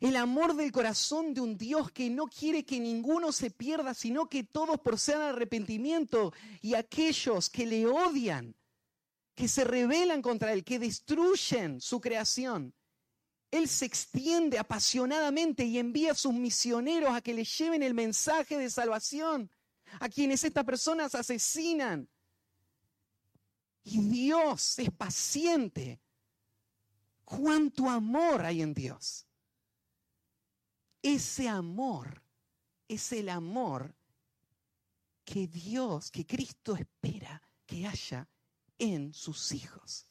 El amor del corazón de un Dios que no quiere que ninguno se pierda, sino que todos procedan arrepentimiento y aquellos que le odian, que se rebelan contra Él, que destruyen su creación. Él se extiende apasionadamente y envía a sus misioneros a que le lleven el mensaje de salvación a quienes estas personas asesinan. Y Dios es paciente. ¿Cuánto amor hay en Dios? Ese amor es el amor que Dios, que Cristo espera que haya en sus hijos.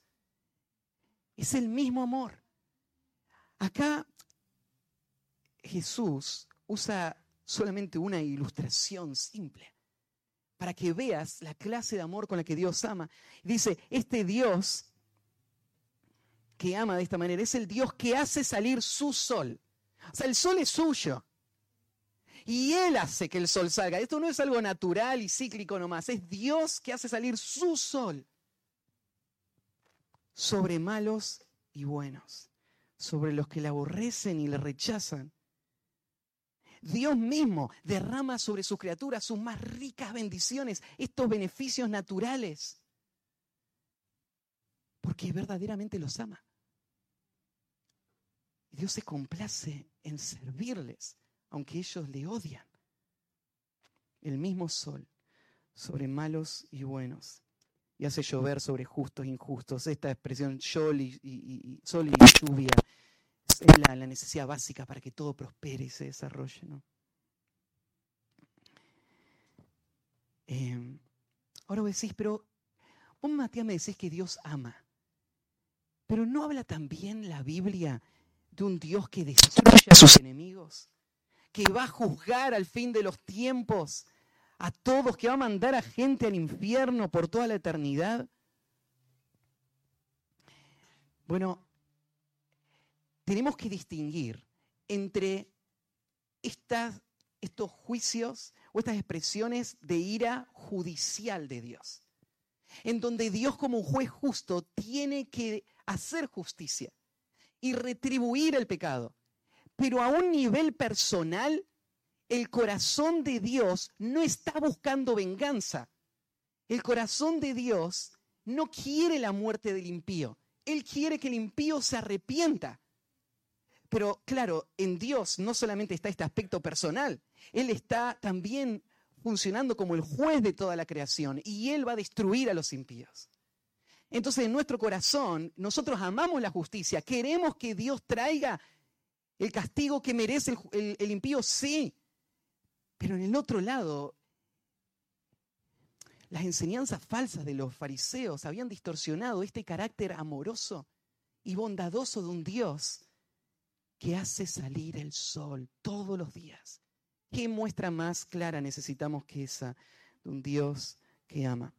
Es el mismo amor. Acá Jesús usa solamente una ilustración simple para que veas la clase de amor con la que Dios ama. Dice, este Dios que ama de esta manera es el Dios que hace salir su sol o sea, el sol es suyo. Y Él hace que el sol salga. Esto no es algo natural y cíclico nomás. Es Dios que hace salir su sol sobre malos y buenos, sobre los que le aborrecen y le rechazan. Dios mismo derrama sobre sus criaturas sus más ricas bendiciones, estos beneficios naturales, porque verdaderamente los ama. Dios se complace en servirles, aunque ellos le odian. El mismo sol sobre malos y buenos y hace llover sobre justos e injustos. Esta expresión sol y, sol y lluvia es la, necesidad básica para que todo prospere y se desarrolle. Eh, ahora vos decís, pero vos Matías me decís que Dios ama, pero ¿no habla también la Biblia de un Dios que destruye a sus enemigos, que va a juzgar al fin de los tiempos a todos, que va a mandar a gente al infierno por toda la eternidad. Bueno, tenemos que distinguir entre estos juicios o estas expresiones de ira judicial de Dios, en donde Dios como un juez justo tiene que hacer justicia y retribuir el pecado. Pero a un nivel personal, el corazón de Dios no está buscando venganza. El corazón de Dios no quiere la muerte del impío. Él quiere que el impío se arrepienta. Pero claro, en Dios no solamente está este aspecto personal, Él está también funcionando como el juez de toda la creación y Él va a destruir a los impíos. Entonces, en nuestro corazón, nosotros amamos la justicia, queremos que Dios traiga el castigo que merece el, impío, sí. Pero en el otro lado, las enseñanzas falsas de los fariseos habían distorsionado este carácter amoroso y bondadoso de un Dios que hace salir el sol todos los días. ¿Qué muestra más clara necesitamos que esa de un Dios que ama?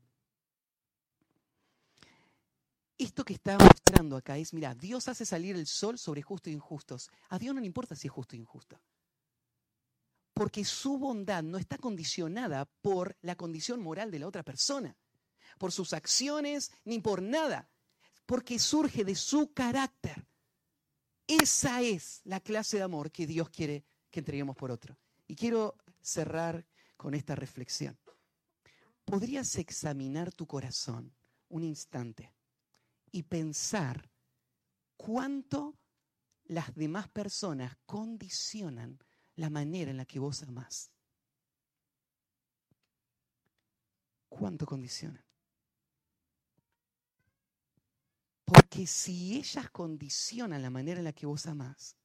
Esto que está mostrando acá es, mira, Dios hace salir el sol sobre justos e injustos. A Dios no le importa si es justo o injusto. Porque su bondad no está condicionada por la condición moral de la otra persona, por sus acciones, ni por nada, porque surge de su carácter. Esa es la clase de amor que Dios quiere que entreguemos por otro. Y quiero cerrar con esta reflexión. ¿Podrías examinar tu corazón un instante? y pensar cuánto las demás personas condicionan la manera en la que vos amás. ¿Cuánto condicionan? Porque si ellas condicionan la manera en la que vos amás,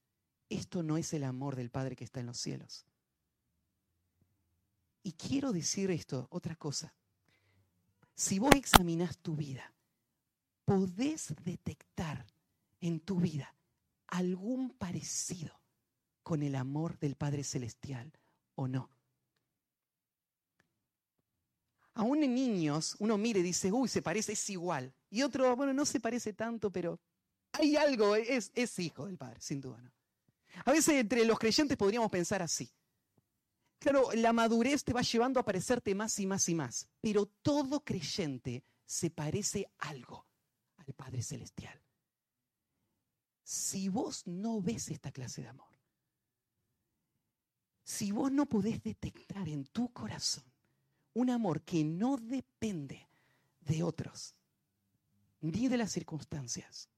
esto no es el amor del Padre que está en los cielos. Y quiero decir esto, otra cosa. Si vos examinás tu vida podés detectar en tu vida algún parecido con el amor del Padre Celestial o no. Aún en niños uno mire y dice, uy, se parece, es igual. Y otro, bueno, no se parece tanto, pero hay algo, es, hijo del Padre, sin duda. ¿no? A veces entre los creyentes podríamos pensar así. Claro, la madurez te va llevando a parecerte más y más y más, pero todo creyente se parece algo Padre Celestial. Si vos no ves esta clase de amor, Si vos no podés detectar en tu corazón un amor que no depende de otros, ni de las circunstancias,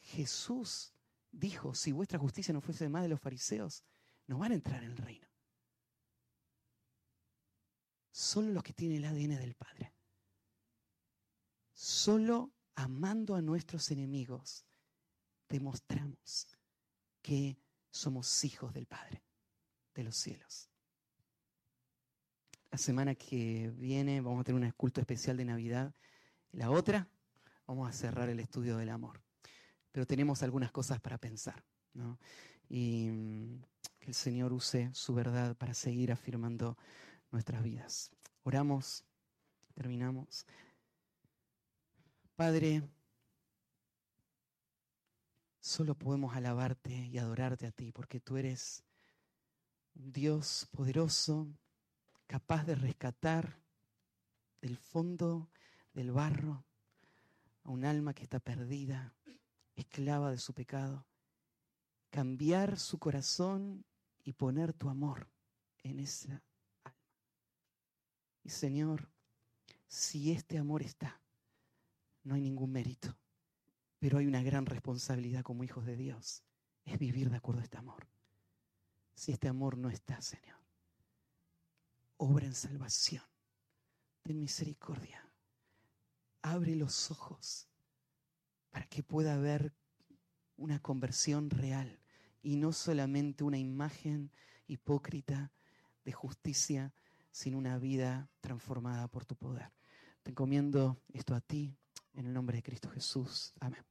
Jesús dijo, si vuestra justicia no fuese más de los fariseos, no van a entrar en el reino. Solo los que tienen el ADN del Padre. Solo amando a nuestros enemigos demostramos que somos hijos del Padre de los cielos. La semana que viene vamos a tener un culto especial de Navidad. La otra, vamos a cerrar el estudio del amor. Pero tenemos algunas cosas para pensar. Y mm, que el Señor use su verdad para seguir afirmando nuestras vidas. Oramos, terminamos. Padre, solo podemos alabarte y adorarte a ti porque tú eres un Dios poderoso, capaz de rescatar del fondo del barro a un alma que está perdida, esclava de su pecado, cambiar su corazón y poner tu amor en esa alma. Y Señor, si este amor está, no hay ningún mérito, pero hay una gran responsabilidad como hijos de Dios, es vivir de acuerdo a este amor. Si este amor no está, Señor, obra en salvación, ten misericordia, abre los ojos para que pueda haber una conversión real y no solamente una imagen hipócrita de justicia, sino una vida transformada por tu poder. Te encomiendo esto a ti, en el nombre de Cristo Jesús. Amén.